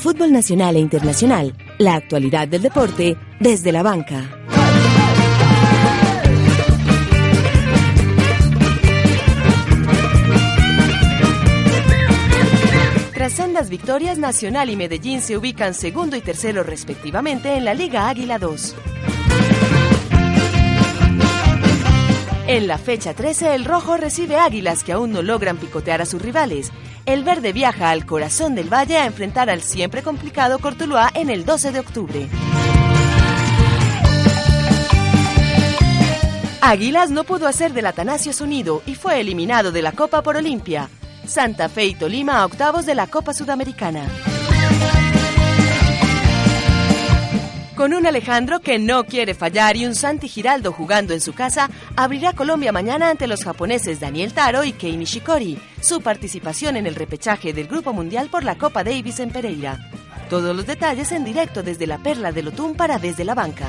fútbol nacional e internacional, la actualidad del deporte desde la banca. Tras sendas victorias, Nacional y Medellín se ubican segundo y tercero respectivamente en la Liga Águila 2. En la fecha 13, el rojo recibe águilas que aún no logran picotear a sus rivales. El verde viaja al corazón del valle a enfrentar al siempre complicado Cortuluá en el 12 de octubre. Águilas no pudo hacer del Atanasio su nido y fue eliminado de la Copa por Olimpia. Santa Fe y Tolima a octavos de la Copa Sudamericana. Con un Alejandro que no quiere fallar y un Santi Giraldo jugando en su casa, abrirá Colombia mañana ante los japoneses Daniel Taro y Kei Nishikori, su participación en el repechaje del Grupo Mundial por la Copa Davis en Pereira. Todos los detalles en directo desde la Perla de Lotún para Desde la Banca.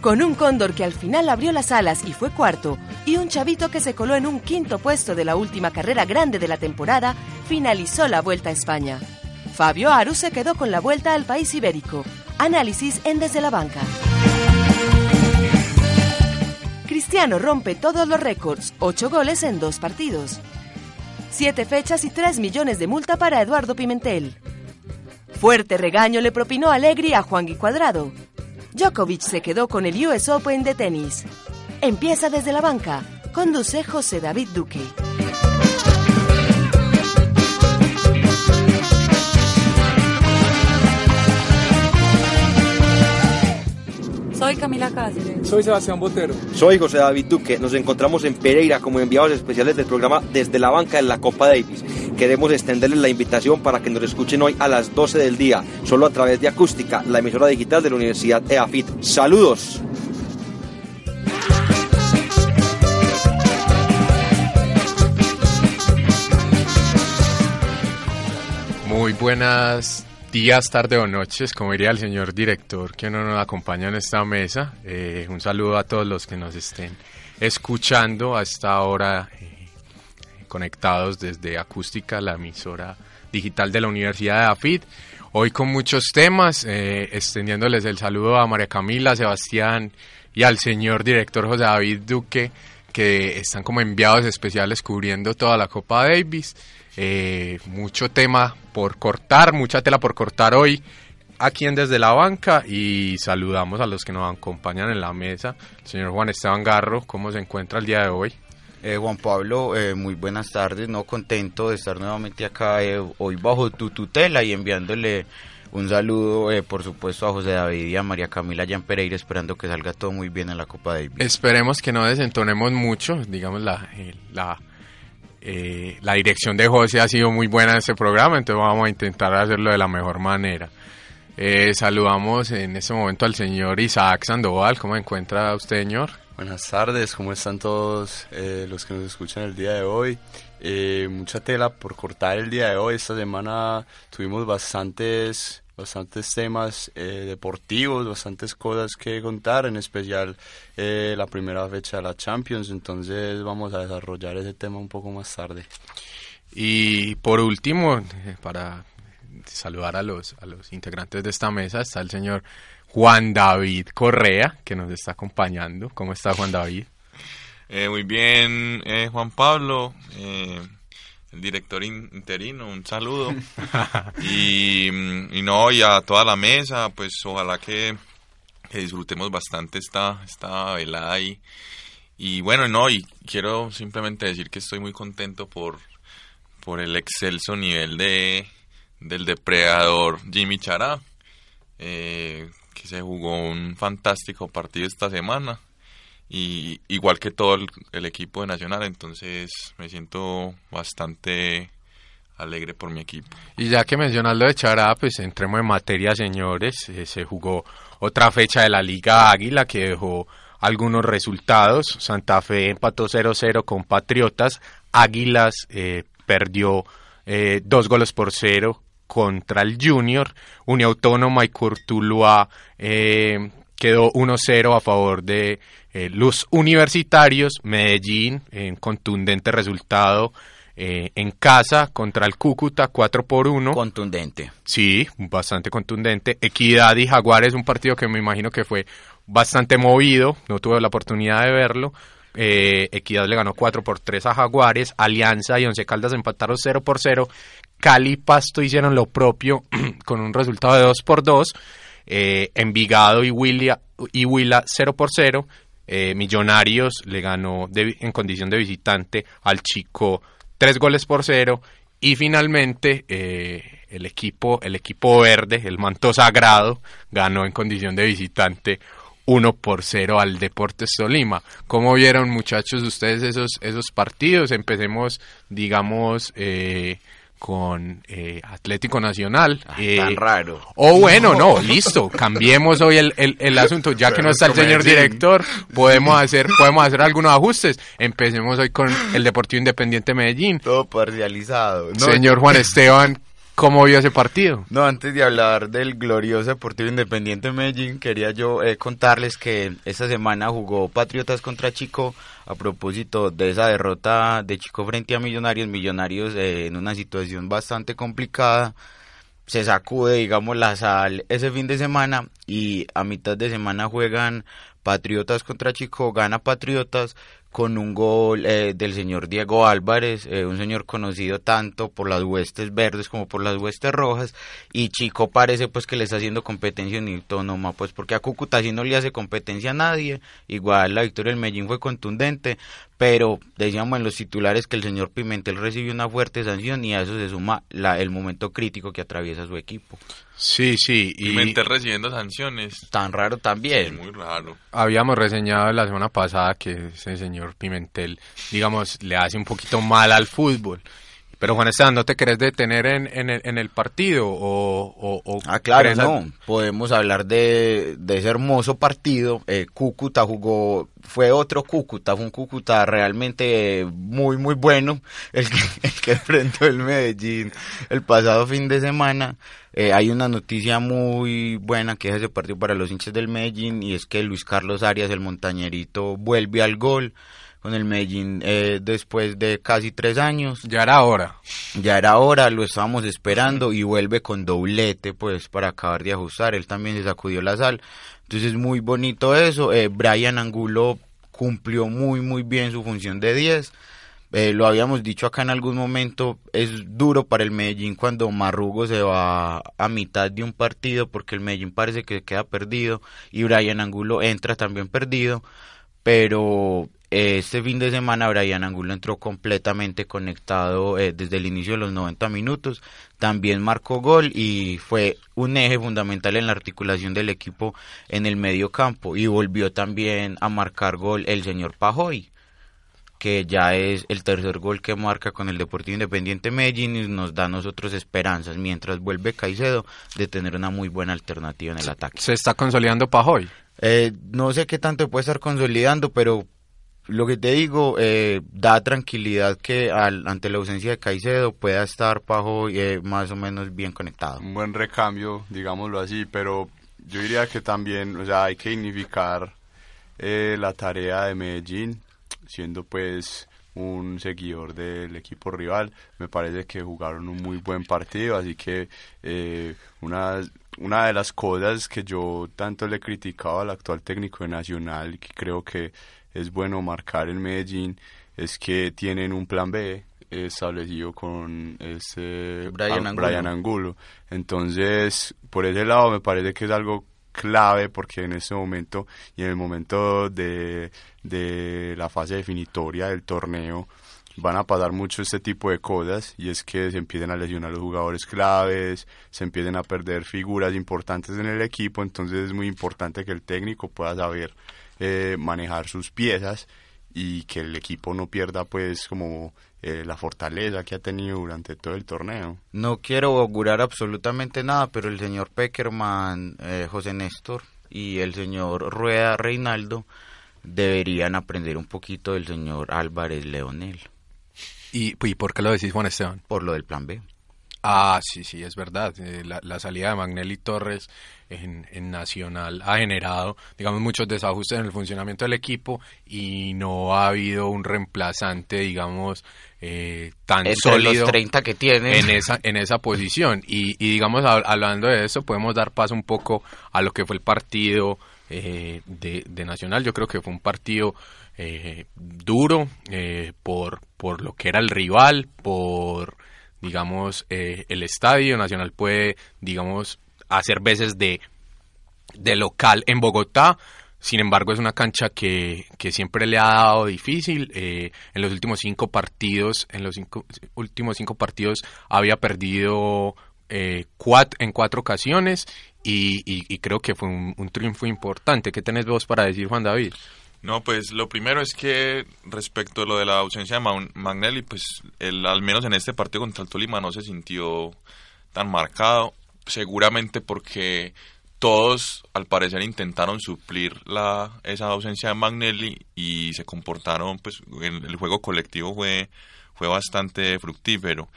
Con un cóndor que al final abrió las alas y fue cuarto, y un chavito que se coló en un quinto puesto de la última carrera grande de la temporada, finalizó la Vuelta a España. Fabio Aru se quedó con la vuelta al país ibérico. Análisis en Desde la Banca. Cristiano rompe todos los récords, ocho goles en dos partidos. Siete fechas y tres millones de multa para Eduardo Pimentel. Fuerte regaño le propinó Alegri a Juan Cuadrado. Djokovic se quedó con el US Open de tenis. Empieza desde la banca. Conduce José David Duque. Soy Camila Cáceres. Soy Sebastián Botero. Soy José David Duque. Nos encontramos en Pereira como enviados especiales del programa Desde la Banca en la Copa Davis. Queremos extenderles la invitación para que nos escuchen hoy a las 12 del día, solo a través de Acústica, la emisora digital de la Universidad EAFIT. ¡Saludos! Muy buenas días, tarde o noches, como diría el señor director que no nos acompaña en esta mesa. Eh, un saludo a todos los que nos estén escuchando a esta hora eh, conectados desde Acústica, la emisora digital de la Universidad de AFID. Hoy con muchos temas, eh, extendiéndoles el saludo a María Camila, Sebastián y al señor director José David Duque, que están como enviados especiales cubriendo toda la Copa Davis. Eh, mucho tema por cortar, mucha tela por cortar hoy aquí en Desde la Banca y saludamos a los que nos acompañan en la mesa. señor Juan Esteban Garro, ¿cómo se encuentra el día de hoy? Eh, Juan Pablo, eh, muy buenas tardes, no contento de estar nuevamente acá eh, hoy bajo tu tutela y enviándole un saludo, eh, por supuesto, a José David y a María Camila Jan Pereira, esperando que salga todo muy bien en la Copa Davis. Esperemos que no desentonemos mucho, digamos, la, eh, la, eh, la dirección de José ha sido muy buena en este programa, entonces vamos a intentar hacerlo de la mejor manera. Eh, saludamos en este momento al señor Isaac Sandoval, ¿cómo encuentra usted, señor? Buenas tardes, ¿cómo están todos eh, los que nos escuchan el día de hoy? Eh, mucha tela por cortar el día de hoy. Esta semana tuvimos bastantes, bastantes temas eh, deportivos, bastantes cosas que contar, en especial eh, la primera fecha de la Champions. Entonces vamos a desarrollar ese tema un poco más tarde. Y por último, eh, para saludar a los, a los integrantes de esta mesa, está el señor Juan David Correa, que nos está acompañando. ¿Cómo está Juan David? Eh, muy bien, eh, Juan Pablo, eh, el director in- interino, un saludo. y, mm, y no, y a toda la mesa, pues ojalá que, que disfrutemos bastante esta, esta velada y, y bueno, no, y quiero simplemente decir que estoy muy contento por, por el excelso nivel de, del depredador Jimmy Chará, eh, que se jugó un fantástico partido esta semana y igual que todo el, equipo de Nacional, entonces me siento bastante alegre por mi equipo. Y ya que mencionas lo de Chará, pues entremos en materia, señores. Eh, se jugó otra fecha de la Liga Águila que dejó algunos resultados. Santa Fe empató 0-0 con Patriotas. Águilas eh, perdió eh, dos goles por cero contra el Junior. Uniautónoma y Cortuluá eh, quedó 1-0 a favor de eh, los universitarios. Medellín, en contundente resultado, eh, en casa contra el Cúcuta 4 por 1. Contundente. Sí, bastante contundente. Equidad y Jaguares, un partido que me imagino que fue bastante movido, no tuve la oportunidad de verlo. Eh, Equidad le ganó 4 por 3 a Jaguares, Alianza y Once Caldas empataron 0 por 0. Cali y Pasto hicieron lo propio con un resultado de 2 por 2. Eh, Envigado y, Willia, y Huila 0 por 0. Eh, Millonarios le ganó en condición de visitante al Chico 3 goles por 0. Y finalmente eh, el, equipo, el equipo verde, el manto sagrado, ganó en condición de visitante 1 por 0 al Deportes Tolima. ¿Cómo vieron muchachos ustedes esos, esos partidos? Empecemos, digamos, eh, con eh, Atlético Nacional. Eh, tan raro. O bueno, no, listo, cambiemos hoy el, el, el asunto, ya que no está el señor director, podemos hacer, podemos hacer algunos ajustes. Empecemos hoy con el Deportivo Independiente Medellín. Todo parcializado. No, Señor Juan Esteban, ¿cómo vio ese partido? No, antes de hablar del glorioso Deportivo Independiente Medellín, quería yo eh, contarles que esta semana jugó Patriotas contra Chico a propósito de esa derrota de Chico frente a Millonarios. Millonarios eh, en una situación bastante complicada. Se sacude, digamos, la sal ese fin de semana y a mitad de semana juegan Patriotas contra Chico, gana Patriotas con un gol eh, del señor Diego Álvarez, eh, un señor conocido tanto por las huestes verdes como por las huestes rojas, y Chico parece pues que le está haciendo competencia en autónoma, pues porque a Cúcuta sí no le hace competencia a nadie, igual la victoria del Medellín fue contundente, pero decíamos en los titulares que el señor Pimentel recibió una fuerte sanción y a eso se suma la, el momento crítico que atraviesa su equipo. Sí, sí, y Pimentel recibiendo sanciones. Tan raro Sí, también. muy raro. habíamos reseñado la semana pasada que ese señor Pimentel, digamos, le hace un poquito mal al fútbol. Pero Juan Esteban, ¿no te querés detener en, en, el, en el partido? O, o- o Ah, claro, no. Podemos hablar de, de ese hermoso partido. Eh, Cúcuta jugó, fue otro Cúcuta, fue un Cúcuta realmente muy, muy bueno. El que, el que enfrentó el Medellín el pasado fin de semana. Eh, hay una noticia muy buena que es ese partido para los hinchas del Medellín y es que Luis Carlos Arias, el montañerito, vuelve al gol con el Medellín eh, después de casi tres años. Ya era hora. Ya era hora, lo estábamos esperando y vuelve con doblete, pues, para acabar de ajustar. Él también se sacudió la sal. Entonces, muy bonito eso. Eh, Brian Angulo cumplió muy, muy bien su función de 10. Eh, lo habíamos dicho acá en algún momento, es duro para el Medellín cuando Marrugo se va a mitad de un partido porque el Medellín parece que queda perdido y Brian Angulo entra también perdido, pero este fin de semana Brian Angulo entró completamente conectado eh, desde el inicio de los 90 minutos, también marcó gol y fue un eje fundamental en la articulación del equipo en el medio campo y volvió también a marcar gol el señor Pajoy que ya es el tercer gol que marca con el Deportivo Independiente Medellín y nos da a nosotros esperanzas mientras vuelve Caicedo de tener una muy buena alternativa en el ataque. Se está consolidando Pajoy. Eh, no sé qué tanto puede estar consolidando, pero lo que te digo eh, da tranquilidad que al, ante la ausencia de Caicedo pueda estar Pajo eh, más o menos bien conectado. un buen recambio, digámoslo así, pero yo diría que también, o sea, hay que dignificar eh, la tarea de Medellín, siendo pues un seguidor del equipo rival. Me parece que jugaron un muy buen partido, así que eh, una, una de las cosas que yo tanto le he criticado al actual técnico de Nacional, que creo que es bueno marcar el Medellín, es que tienen un plan B establecido con este Brian a- Angulo. Brian Angulo. Entonces, por ese lado me parece que es algo clave porque en este momento y en el momento de, de la fase definitoria del torneo van a pasar mucho este tipo de cosas y es que se empiecen a lesionar los jugadores claves, se empiecen a perder figuras importantes en el equipo, entonces es muy importante que el técnico pueda saber eh, manejar sus piezas y que el equipo no pierda pues como eh, la fortaleza que ha tenido durante todo el torneo. No quiero augurar absolutamente nada, pero el señor Peckerman, eh, José Néstor y el señor Rueda Reinaldo deberían aprender un poquito del señor Álvarez Leonel ¿Y, ¿Y por qué lo decís, Juan Esteban? por lo del plan B. Ah, sí, sí, es verdad. Eh, la, la, salida de Magnelli Torres en, en, Nacional ha generado, digamos, muchos desajustes en el funcionamiento del equipo y no ha habido un reemplazante, digamos, eh, tan sólido 30 que tiene en esa en esa posición. Y, y digamos, hablando de eso, podemos dar paso un poco a lo que fue el partido eh, de, de, Nacional. Yo creo que fue un partido eh, duro eh, por, por lo que era el rival, por digamos, eh, el estadio nacional puede, digamos, hacer veces de, de local en Bogotá. Sin embargo, es una cancha que, que siempre le ha dado difícil. Eh, en los últimos cinco partidos, en los cinco, últimos cinco partidos había perdido eh, cuatro, en cuatro ocasiones y, y, y creo que fue un, un, triunfo importante. ¿Qué tenés vos para decir, Juan David? No, pues lo primero es que respecto a lo de la ausencia de Magnelli, pues el, al menos en este partido contra el Tolima no se sintió tan marcado, seguramente porque todos al parecer intentaron suplir la esa ausencia de Magnelli y se comportaron, pues el, juego colectivo fue, fue bastante fructífero,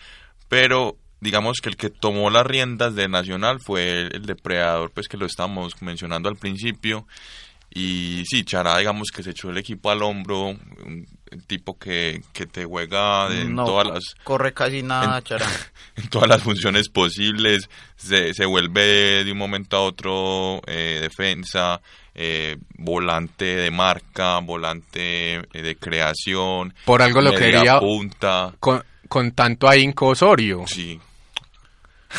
pero digamos que el que tomó las riendas de Nacional fue el depredador, pues que lo estábamos mencionando al principio y sí, Chará, digamos que se echó el equipo al hombro, un tipo que, que te juega en todas las... corre casi nada, en, Chará. En todas las funciones posibles, se, se vuelve de un momento a otro eh, defensa, eh, volante de marca, volante eh, de creación. Por algo lo quería... punta. Con, con tanto ahínco Osorio. Sí,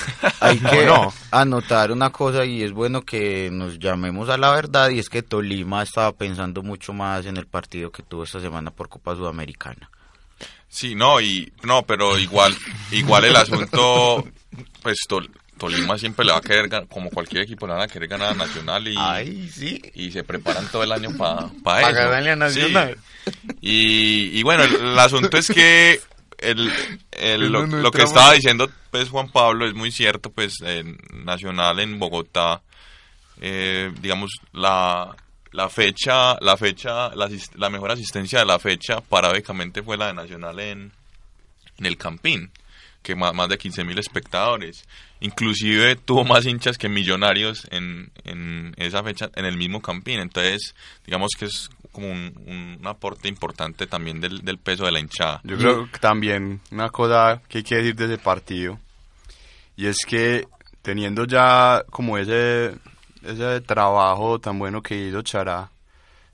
hay que anotar una cosa y es bueno que nos llamemos a la verdad y es que Tolima estaba pensando mucho más en el partido que tuvo esta semana por Copa Sudamericana. Sí, no, y no, pero igual igual el asunto pues Tolima siempre le va a querer como cualquier equipo le van a querer ganar a Nacional y sí. y se preparan todo el año para pa eso. ganarle a Nacional. Y, y bueno, el, el asunto es que el, el, lo, lo, que estaba diciendo pues Juan Pablo es muy cierto pues en Nacional en Bogotá eh, digamos la la fecha la fecha la, la, mejor asistencia de la fecha paradójicamente fue la de Nacional en, en el Campín que más, más de 15 mil espectadores inclusive tuvo más hinchas que millonarios en, en esa fecha en el mismo Campín entonces digamos que es como un, aporte importante también del, del, peso de la hinchada. Yo creo que también una cosa que hay que decir de ese partido, y es que teniendo ya como ese, ese trabajo tan bueno que hizo Chará,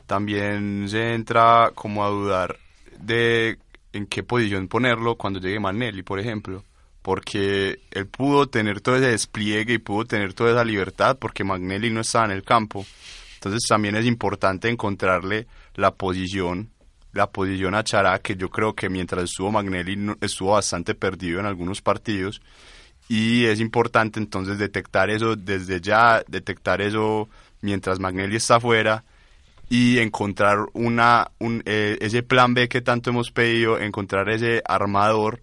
también se entra como a dudar de en qué posición ponerlo cuando llegue Manelli, por ejemplo. Porque él pudo tener todo ese despliegue y pudo tener toda esa libertad porque Magnelli no estaba en el campo. Entonces también es importante encontrarle la posición, la posición a Chará, que yo creo que mientras estuvo Magnelli estuvo bastante perdido en algunos partidos. Y es importante entonces detectar eso desde ya, detectar eso mientras Magnelli está afuera y encontrar una un, eh, ese plan B que tanto hemos pedido, encontrar ese armador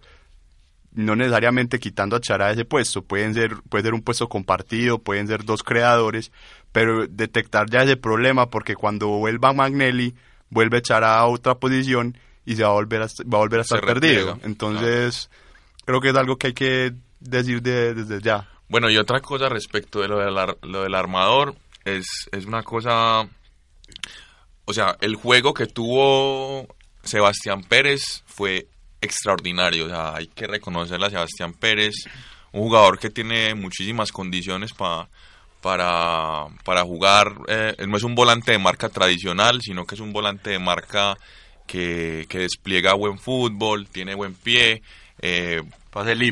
no necesariamente quitando a Chará ese puesto, pueden ser, puede ser un puesto compartido, pueden ser dos creadores, pero detectar ya ese problema porque cuando vuelva Magnelli vuelve a echar a otra posición y se va a volver a, va a, volver a estar perdido. Entonces, creo que es algo que hay que decir de, desde ya. Bueno, y otra cosa respecto de lo, de la, lo del armador, es, es una cosa, o sea, el juego que tuvo Sebastián Pérez fue extraordinario, o sea, hay que reconocerle a Sebastián Pérez, un jugador que tiene muchísimas condiciones para para, para jugar. Eh, no es un volante de marca tradicional, sino que es un volante de marca que, que despliega buen fútbol, tiene buen pie. Eh,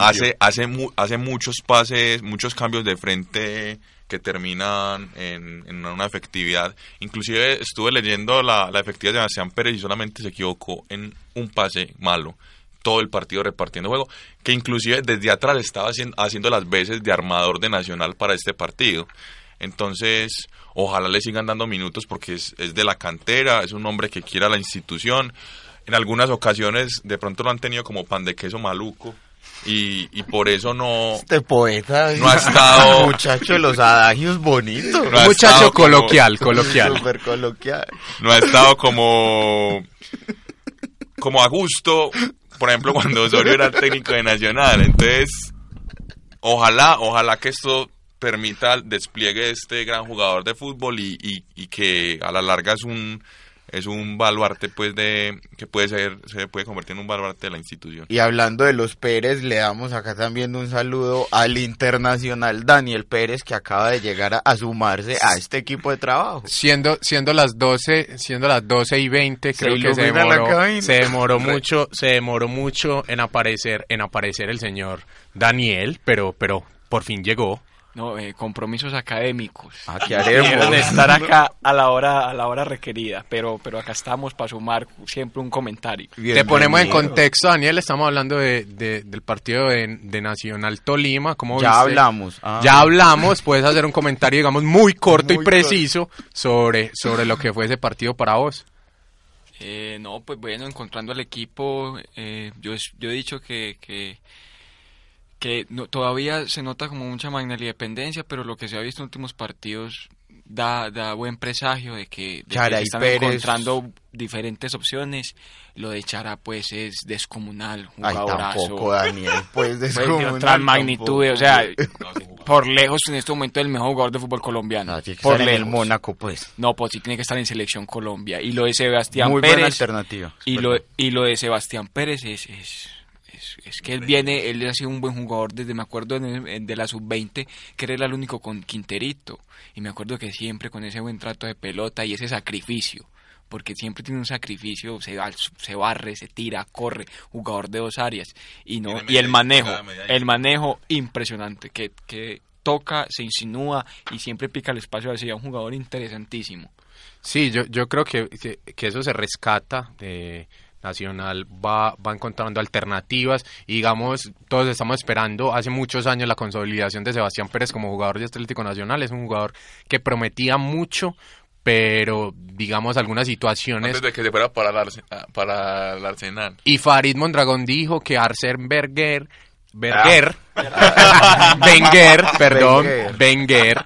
hace, hace, hace muchos pases, muchos cambios de frente que terminan en, en una efectividad. Inclusive estuve leyendo la, la efectividad de Sebastián Pérez y solamente se equivocó en un pase malo todo el partido repartiendo juego, que inclusive desde atrás estaba haciendo, haciendo las veces de armador de Nacional para este partido. Entonces, ojalá le sigan dando minutos porque es, es de la cantera, es un hombre que quiera la institución. En algunas ocasiones de pronto lo han tenido como pan de queso maluco. Y, y, por eso no este poeta no ha estado muchacho de los adagios bonitos no muchacho coloquial como, coloquial super coloquial no ha estado como como a gusto por ejemplo, cuando Osorio era técnico de Nacional. Entonces, ojalá, ojalá que esto permita el despliegue de este gran jugador de fútbol y, y, y que a la larga es un es un baluarte pues de que puede ser se puede convertir en un baluarte de la institución. Y hablando de los Pérez, le damos acá también un saludo al internacional Daniel Pérez que acaba de llegar a, a sumarse a este equipo de trabajo. Siendo, siendo las 12, siendo las 12 y 20, Se creo que se demoró, se demoró mucho, se demoró mucho en aparecer, en aparecer el señor Daniel, pero, pero por fin llegó. No, eh, compromisos académicos. Ah, ¿qué haremos? De estar acá a la hora a la hora requerida, pero pero acá estamos para sumar siempre un comentario. Te ponemos en contexto, Daniel, estamos hablando de, de- del partido de, de Nacional Tolima. ¿cómo Ya viste? hablamos. Ah. Ya hablamos, puedes hacer un comentario, digamos, muy corto Muy y preciso sobre, sobre lo que fue ese partido para vos. Eh, no, pues bueno, encontrando al equipo, eh, yo, yo he dicho que, que, que no- todavía se nota como mucha magnanimidad dependencia, pero lo que se ha visto en últimos partidos da, da buen presagio de que, de que Chara se están Pérez. encontrando diferentes opciones. Lo de Chara, pues, es descomunal. Ay, tampoco, Daniel. Pues Pues, de descomunal, otras magnitudes, o sea, por lejos en este momento el mejor jugador de fútbol colombiano. No, tiene que por estar en el lejos. Mónaco, pues. No, pues sí tiene que estar en selección Colombia. Y lo de Sebastián Muy buena Pérez. alternativa. Y lo, y lo de Sebastián Pérez es, es, es, que él viene, él ha sido un buen jugador desde, me acuerdo, en el- en- de la sub-20, que era el único con Quinterito. Y me acuerdo que siempre con ese buen trato de pelota y ese sacrificio, porque siempre tiene un sacrificio, se, va- se barre, se tira, corre, jugador de dos áreas. Y, no, y el manejo, el manejo impresionante, que, que toca, se insinúa y siempre pica el espacio hacia un jugador interesantísimo. Sí, yo, yo creo que, que, que eso se rescata. eh, Nacional va, va encontrando alternativas y digamos, todos estamos esperando hace muchos años la consolidación de Sebastián Pérez como jugador de Atlético Nacional. Es un jugador que prometía mucho, pero digamos algunas situaciones... Antes de que se fuera para el, Arse- ah, para el Arsenal. Y Farid Mondragón dijo que Arsène Berger... Berger... Wenger, perdón, Wenger.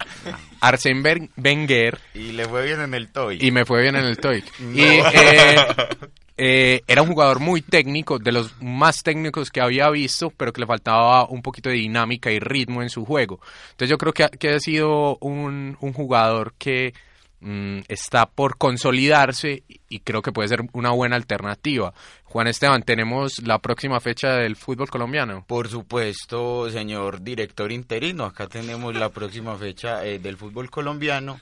Arsène Wenger Y le fue bien en el toy. y me fue bien en el TOEIC. Y eh, eh, era un jugador muy técnico, de los más técnicos que había visto, pero que le faltaba un poquito de dinámica y ritmo en su juego. Entonces yo creo que ha, que ha sido un, jugador que mm, está por consolidarse y creo que puede ser una buena alternativa. Juan Esteban, tenemos la próxima fecha del fútbol colombiano. Por supuesto, señor director interino, acá tenemos la próxima fecha eh, del fútbol colombiano.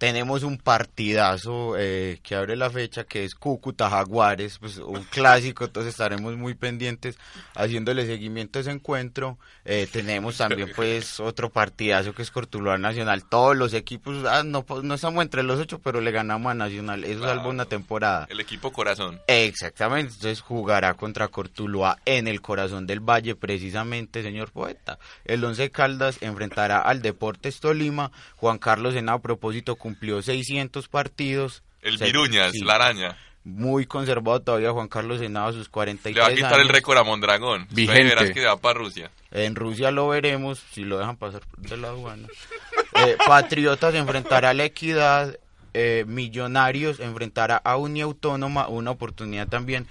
Tenemos un partidazo eh, que abre la fecha que es Cúcuta Jaguares, pues un clásico, entonces estaremos muy pendientes haciéndole seguimiento a ese encuentro. Eh, tenemos también pues otro partidazo que es Cortuluá Nacional. Todos los equipos, ah, no, no estamos entre los ocho, pero le ganamos a Nacional. Eso salva una temporada. El equipo corazón. Exactamente, entonces jugará contra Cortuluá en el corazón del valle, precisamente, señor poeta. El Once Caldas enfrentará al Deportes Tolima. Juan Carlos Henao, a propósito, cumplió 600 partidos. El Se- Viruñas, sí, la araña. Muy conservado todavía Juan Carlos Henao a sus 43 Le va a quitar el récord a Mondragón. Vigente. Verás que va para Rusia. En Rusia lo veremos, si lo dejan pasar de la aduana. Eh, Patriotas enfrentará a la Equidad. eh, Millonarios enfrentará a Uniautónoma. Una oportunidad también.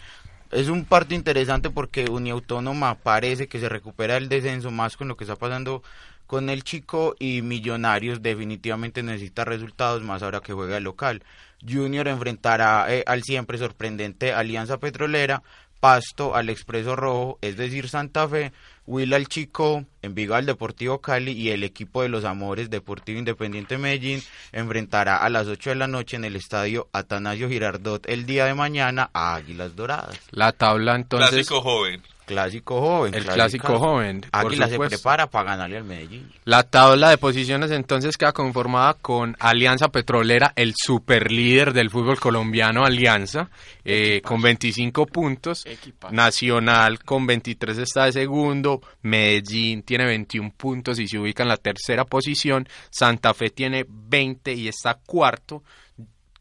Es un partido interesante porque Uniautónoma parece que se recupera el descenso más con lo que está pasando con el chico y Millonarios definitivamente necesita resultados más ahora que juega de local. Junior enfrentará eh, al siempre sorprendente Alianza Petrolera, Pasto al Expreso Rojo, es decir, Santa Fe, Huila al Chico, Envigado al Deportivo Cali y el equipo de los Amores Deportivo Independiente Medellín enfrentará a las 8 de la noche en el estadio Atanasio Girardot el día de mañana a Águilas Doradas. La tabla entonces... Clásico joven. Clásico joven. El clásico. clásico joven. Águila se prepara para ganarle al Medellín. La tabla de posiciones entonces queda conformada con Alianza Petrolera, el superlíder del fútbol colombiano Alianza, eh, con 25 puntos. Equipazo. Nacional con 23 está de segundo, Medellín tiene 21 puntos y se ubica en la tercera posición, Santa Fe tiene 20 y está cuarto,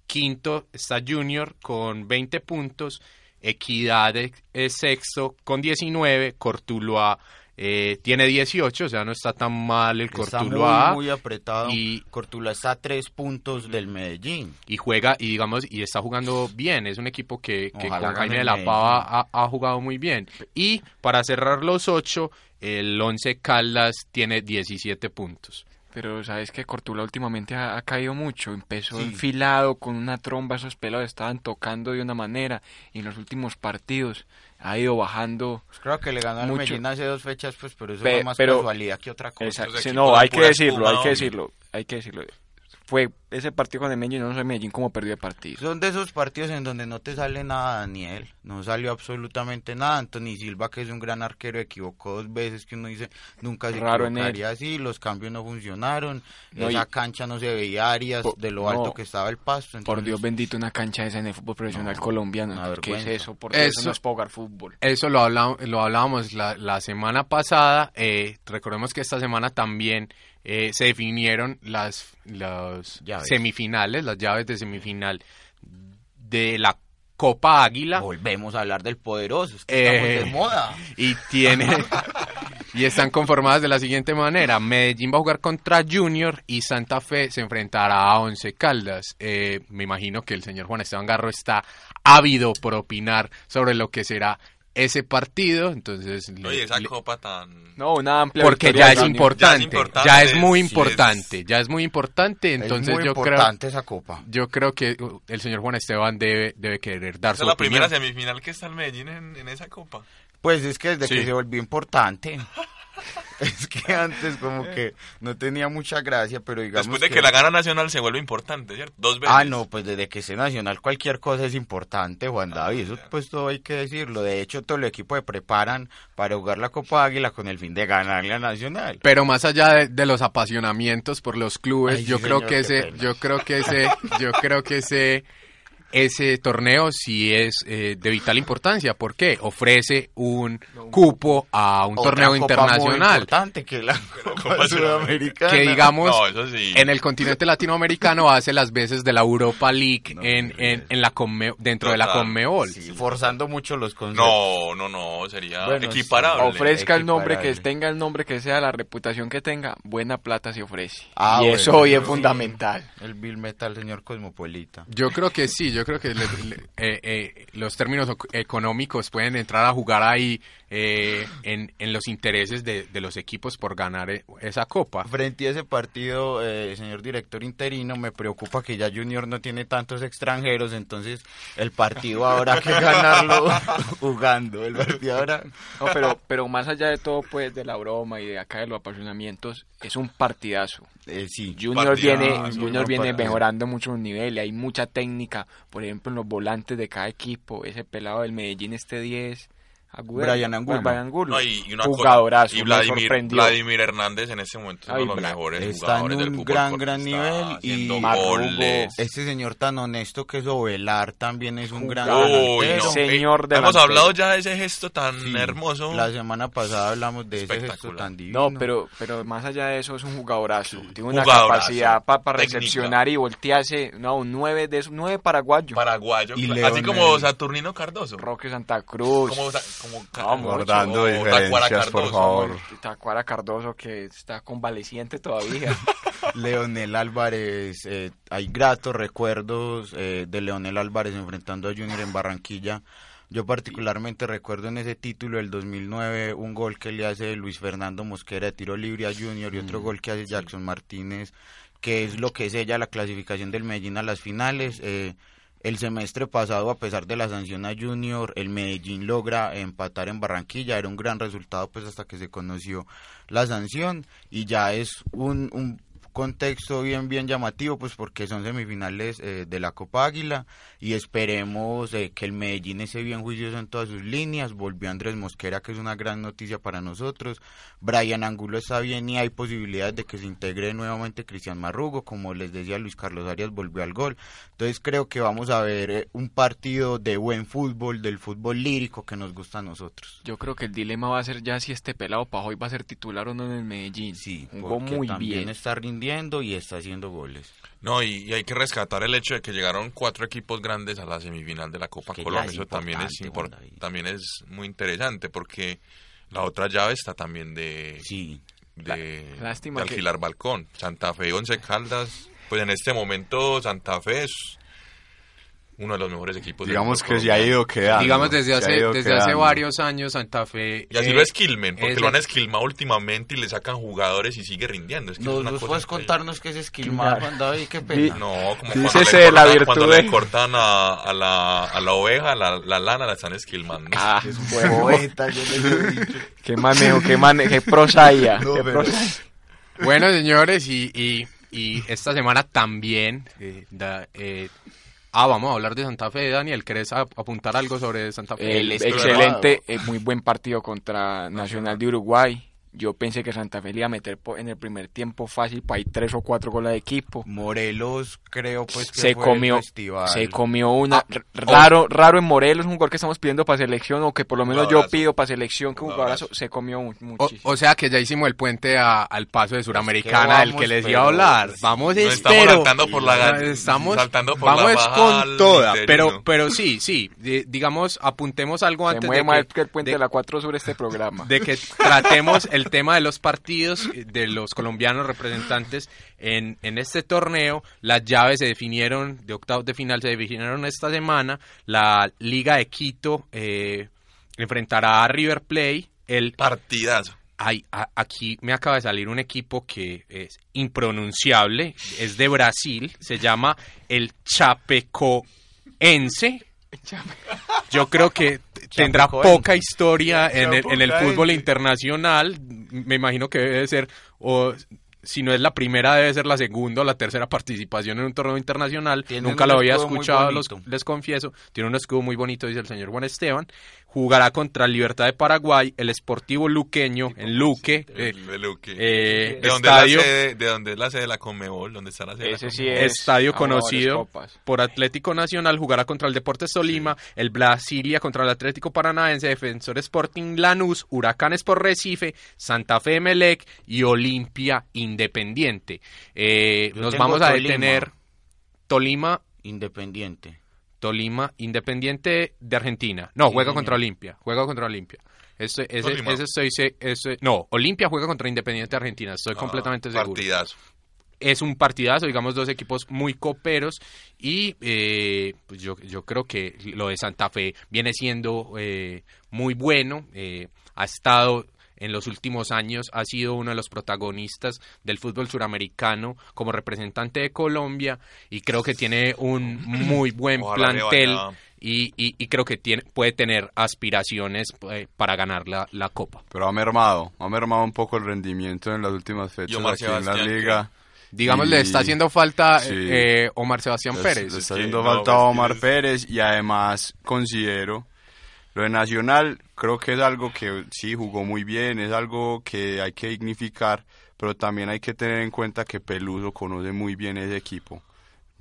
quinto está Junior con 20 puntos, Equidad es- es sexto con 19, Cortuluá eh, tiene 18, o sea, no está tan mal el Está Cortuluá. muy, muy apretado. y- Cortuluá está a tres puntos del Medellín. y juega y digamos y está jugando bien es un equipo que, con Jaime de la Pava ha, ha jugado muy bien y para cerrar los ocho el Once Caldas tiene 17 puntos Pero sabes que Cortula últimamente ha, ha caído mucho. Empezó Sí. enfilado con una tromba, esos pelados estaban tocando de una manera y en los últimos partidos ha ido bajando. Pues creo que le ganó al. Medellín hace dos fechas, pues, pero eso Pe- fue más pero- casualidad que otra cosa. No, hay que decirlo, espuma, hay que decirlo, hay que decirlo. Fue ese partido con el Medellín, no sé Medellín cómo perdió el partido. Son de esos partidos en donde no te sale nada, Daniel. No salió absolutamente nada. Anthony Silva, que es un gran arquero, equivocó dos veces, que uno dice, nunca se Raro equivocaría así. Los cambios no funcionaron. No, Esa y- cancha no se veía áreas de lo no. alto que estaba el pasto. Por Dios bendito, una cancha esa en el fútbol profesional No, colombiano. ¿Qué es eso? Porque eso, Eso- no es para jugar fútbol. eso lo, habla- lo hablábamos la, la semana pasada eh, recordemos que esta semana también eh, se definieron las, las semifinales las llaves de semifinal de la Copa Águila Volvemos a hablar del poderoso. Es que estamos Eh, de moda. y tiene y están conformadas de la siguiente manera Medellín va a jugar contra Junior y Santa Fe se enfrentará a Once Caldas Eh, me imagino que el señor Juan Esteban Garro está ávido por opinar sobre lo que será ese partido entonces le- Oye, esa le- copa tan... No, una amplia porque ya es, importante, importante, ya es muy sí, importante es- ya es muy importante entonces es muy yo importante esa copa. creo yo creo que uh, el señor Juan Esteban debe debe querer dar Esa su es la opinión. primera semifinal que está el Medellín en, en esa copa. Pues es que desde Sí. que se volvió importante. es que antes como que no tenía mucha gracia, pero digamos Después de que la gana Nacional se vuelve importante, ¿cierto? Dos veces. Ah, no, pues desde que sea nacional cualquier cosa es importante, Juan David, eso pues todo hay que decirlo. De hecho, todo el equipo se preparan para jugar la Copa Águila con el fin de ganarle a Nacional. Pero más allá de, de los apasionamientos por los clubes, Ay, sí, yo creo señor, que qué ese, pena. yo creo que ese, yo creo que ese, ese torneo sí es eh, de vital importancia. ¿Por qué? Ofrece un cupo a un Otra torneo copa muy internacional. importante que la Copa, Sudamericana. Que digamos, No, eso sí. en el continente latinoamericano hace las veces de la Europa League No, en, en, en la Conme- dentro de la. Conmebol. Sí, forzando mucho los conceptos. No, no, no, sería Bueno, equiparable. Ofrezca el nombre que tenga el nombre que sea, la reputación que tenga, buena plata se ofrece. Ah, y bueno, eso hoy es sí. fundamental. El Bill Metal, señor Cosmopolita. Yo creo que sí, yo creo que le- eh, eh, los términos económicos pueden entrar a jugar ahí eh, en, en los intereses de, de los equipos por ganar eh, esa copa. Frente a ese partido, eh, señor director interino, me preocupa que ya Junior no tiene tantos extranjeros, entonces el partido habrá que ganarlo jugando. El partido ahora No, pero, pero más allá de todo, pues, de la broma y de acá de los apasionamientos, es un partidazo. eh, sí. Junior Partidazo, viene, un Junior viene mejorando mucho los niveles, hay mucha técnica, por ejemplo, en los volantes de cada equipo, ese pelado del Medellín, este 10, Agüero, Brian Angulo. Brian Angulo. No, y, y una jugadorazo, y Vladimir, Hernández en este momento es uno de los Bla- mejores está jugadores en del un fútbol. gran, gran nivel y goles. Este señor tan honesto que es Ovelar también es un gran Uy, delantero. no. Señor Hemos delantero. hablado ya de ese gesto tan Sí, hermoso. La semana pasada hablamos de ese gesto tan divino. No, pero, pero más allá de eso es un jugadorazo. Tiene una Jugadorazo. capacidad para Técnica. recepcionar y voltearse. No, un 9 de esos, 9 paraguayo. Paraguayo, Y así como Saturnino Cardoso. Roque Santa Cruz. Como, como ca- Vamos, guardando o diferencias, Tacuara por Cardoso. favor. Tacuara Cardoso que está convaleciente todavía. Leonel Álvarez, eh, hay gratos recuerdos eh, de Leonel Álvarez enfrentando a Junior en Barranquilla. Yo particularmente recuerdo en ese título del 2009 un gol que le hace Luis Fernando Mosquera de tiro libre a Junior y otro gol que hace Jackson Martínez, que es lo que es ella la clasificación del Medellín a las finales. Eh, el semestre pasado, a pesar de la sanción a Junior, el Medellín logra empatar en Barranquilla. Era un gran resultado pues hasta que se conoció la sanción y ya es un, un contexto bien bien llamativo pues porque son semifinales eh, de la Copa Águila y esperemos eh, que el Medellín esté bien juicioso en todas sus líneas. Volvió Andrés Mosquera que es una gran noticia para nosotros. Brian Angulo está bien y hay posibilidades de que se integre nuevamente Cristian Marrugo. Como les decía Luis Carlos Arias volvió al gol. Entonces creo que vamos a ver eh, un partido de buen fútbol del fútbol lírico que nos gusta a nosotros. Yo creo que el dilema va a ser ya si este pelado Pajoy va a ser titular o no en el Medellín. sí Jugó porque muy también bien. está rindiendo y está haciendo goles No, y, y hay que rescatar el hecho de que llegaron cuatro equipos grandes a la semifinal de la Copa Que Colombia. es Eso también es, también es muy interesante porque La otra llave está también de, Sí. de, La- lástima de que- alquilar balcón. Santa Fe y Once Caldas, pues en este momento Santa Fe es uno de los mejores equipos Digamos que se ha ido quedando. Digamos, desde hace, ido desde hace varios años Santa Fe... Y así eh, lo esquilmen, porque es lo han esquilmado últimamente y le sacan jugadores y sigue rindiendo. Es que es ¿Nos, una nos cosa puedes contarnos qué es esquilmar, Juan David? Qué pena. No, como Dícese cuando, le la cortan, virtud cuando de- le cortan a, a la, a la oveja, la, la lana la están esquilmando. Ah, Poeta, yo les he dicho. qué manejo, qué manejo, qué prosaía. No, qué pero- prosaía. Bueno, señores, y, y, y esta semana también... eh, da- eh, ah, vamos a hablar de Santa Fe, Daniel. ¿Querés ap- apuntar algo sobre Santa Fe? El excelente, eh, muy buen partido contra Nacional de Uruguay. Yo pensé que Santa Fe le iba a meter en el primer tiempo fácil, para ahí tres o cuatro goles de equipo. Morelos, creo pues que se fue el comió festival. se comió una R- raro raro en Morelos un jugador que estamos pidiendo para selección o que por lo menos yo pido para selección que un Un jugadorazo abrazo. se comió mu- O, muchísimo o sea que ya hicimos el puente a- al paso de Suramericana del vamos, que les iba a hablar. Vamos, No es, estamos saltando por la estamos, saltando por vamos la es baja con toda, pero, pero sí, sí, di- digamos, apuntemos algo se antes mueve de más que, que el puente de- de, la 4 sobre este programa de que tratemos el tema de los partidos eh, de los colombianos representantes en, en este torneo. Las llaves se definieron, de octavos de final se definieron esta semana. La Liga de Quito eh, enfrentará a River Play. El, Partidazo. Ay, a- aquí me acaba de salir un equipo que es impronunciable, es de Brasil, se llama el Chapecoense. Yo creo que tendrá poca historia en el, en el fútbol internacional. Me imagino que debe ser, o si no es la primera, debe ser la segunda o la tercera participación en un torneo internacional. Tiene Nunca un lo había escuchado, los- les confieso. Tiene un escudo muy bonito, dice el señor Juan Esteban. Jugará contra el Libertad de Paraguay, el Sportivo Luqueño, en Luque. eh, El Beluque. eh, ¿De, dónde es la estadio, sede, ¿De dónde es la sede de la Conmebol? ¿Dónde está la sede de la ese sí es estadio conocido por Atlético Nacional, jugará contra el Deportes Tolima, el Brasilia contra el Atlético Paranaense, Defensor Sporting Lanús, Huracanes por Recife, Santa Fe Melec y Olimpia Independiente. Eh, nos vamos a Tolima. detener Tolima, Independiente. Tolima Independiente de Argentina. No, Sí, juega contra Olimpia, juega contra Olimpia. Ese, ese, Tolima. ese estoy, se- ese- no, Olimpia juega contra Independiente de Argentina, estoy Ah, completamente seguro Partidazo. es un partidazo, digamos, dos equipos muy coperos y eh, pues yo, yo creo que lo de Santa Fe viene siendo eh, muy bueno, eh, ha estado en los últimos años, ha sido uno de los protagonistas del fútbol suramericano como representante de Colombia y creo que tiene un muy buen Ojalá plantel y, y- y creo que tiene, puede tener aspiraciones eh, para ganar la, la Copa. Pero ha mermado, ha mermado un poco el rendimiento en las últimas fechas aquí en la liga. Digamos, Y- le está haciendo falta Sí. eh, Omar Sebastián Les- Pérez. Le está Sí, haciendo no, falta pues, Omar Pérez y además considero lo de Nacional creo que es algo que sí jugó muy bien, es algo que hay que dignificar, pero también hay que tener en cuenta que Peluso conoce muy bien ese equipo.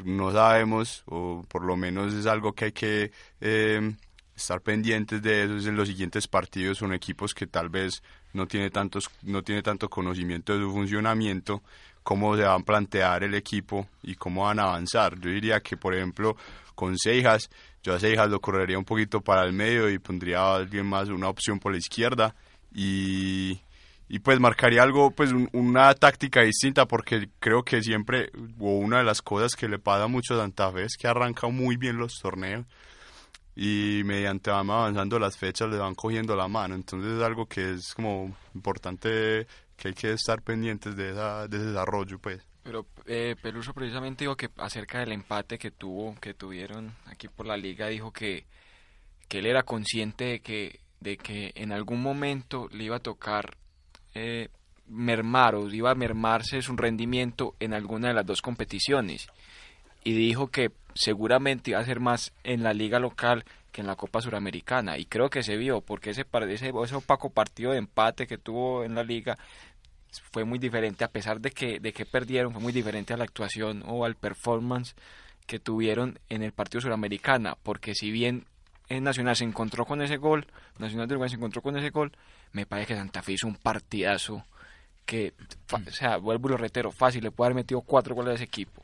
No sabemos, o por lo menos es algo que hay que eh, estar pendientes de eso en los siguientes partidos. Son equipos que tal vez no tiene tantos, no tiene tanto conocimiento de su funcionamiento, cómo se van a plantear el equipo y cómo van a avanzar. Yo diría que, por ejemplo, con Seijas, yo a Seijas lo correría un poquito para el medio y pondría a alguien más una opción por la izquierda y, y pues marcaría algo, pues un- una táctica distinta porque creo que siempre, o una de las cosas que le pasa mucho a Santa Fe es que arranca muy bien los torneos y mediante van avanzando las fechas le van cogiendo la mano, entonces es algo que es como importante que hay que estar pendientes de, esa, de ese desarrollo pues. Pero eh, Peluso precisamente dijo que acerca del empate que tuvo, que tuvieron aquí por la liga, dijo que, que él era consciente de que, de que en algún momento le iba a tocar eh, mermar o iba a mermarse su rendimiento en alguna de las dos competiciones. Y dijo que seguramente iba a ser más en la liga local que en la Copa Suramericana. Y creo que se vio, porque ese, ese, ese opaco partido de empate que tuvo en la liga fue muy diferente, a pesar de que, de que perdieron, fue muy diferente a la actuación o al performance que tuvieron en el partido suramericana, porque si bien en Nacional se encontró con ese gol, Nacional de Uruguay se encontró con ese gol, me parece que Santa Fe hizo un partidazo que, fa- o sea, vuelvo y lo retero, fácil, le puede haber metido cuatro goles a ese equipo.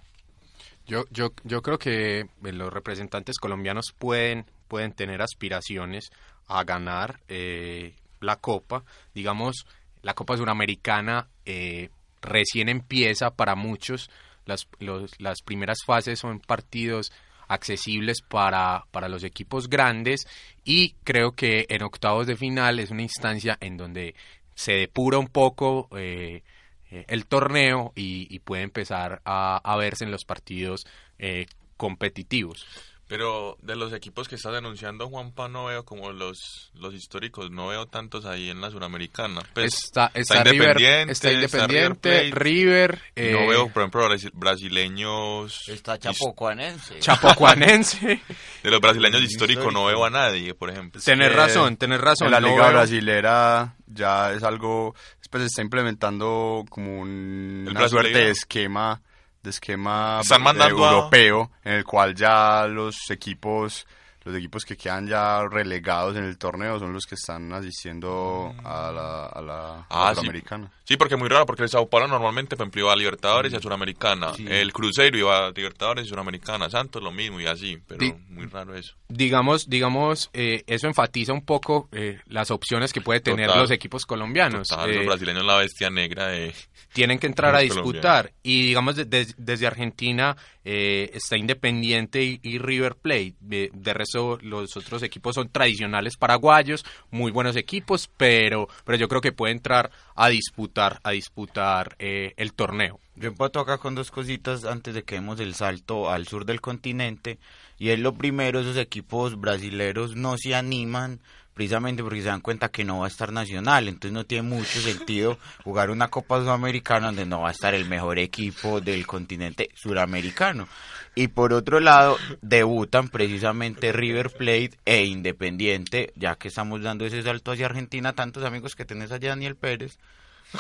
Yo, yo, yo creo que eh, los representantes colombianos pueden, pueden tener aspiraciones a ganar. eh, la Copa. Digamos, la Copa Suramericana eh, recién empieza para muchos. Las, los- las primeras fases son partidos accesibles para, para los equipos grandes y creo que en octavos de final es una instancia en donde se depura un poco eh, eh, el torneo y, y puede empezar a, a verse en los partidos eh, competitivos. Pero de los equipos que está denunciando Juanpa no veo como los, los históricos, no veo tantos ahí en la Suramericana. Pues, está, está, River, está Independiente, River, eh, no veo, por ejemplo, brasi- brasileños... Está Chapocuanense. Chapocuanense. De los brasileños históricos no veo a nadie, por ejemplo. Tener razón, tener razón. En la no Liga veo- Brasilera ya es algo, pues se está implementando como un- una suerte de esquema, de esquema Están eh, mandando a- europeo, en el cual ya los equipos, los equipos que quedan ya relegados en el torneo son los que están asistiendo a la, a la, a Ah, la sí. Sudamericana. Sí, porque es muy raro, porque el Sao Paulo normalmente, por ejemplo, iba a Libertadores y a Suramericana. El Cruzeiro iba a Libertadores y Suramericana. Santos lo mismo y así, pero Di- muy raro eso. digamos, digamos, eh, eso enfatiza un poco eh, las opciones que puede tener Total. los equipos colombianos. Total, Eh, los brasileños la bestia negra de... tienen que entrar a disputar. Y digamos, de- de- desde Argentina eh, está Independiente y, y River Plate. De, de resto, los otros equipos son tradicionales paraguayos, muy buenos equipos, pero, pero yo creo que puede entrar a disputar, a disputar eh, el torneo. Yo empato acá con dos cositas antes de que demos el salto al sur del continente. Y es lo primero, esos equipos brasileros no se animan precisamente porque se dan cuenta que no va a estar nacional. Entonces no tiene mucho sentido jugar una Copa Sudamericana donde no va a estar el mejor equipo del continente suramericano. Y por otro lado, debutan precisamente River Plate e Independiente, ya que estamos dando ese salto hacia Argentina, tantos amigos que tenés allá, Daniel Pérez.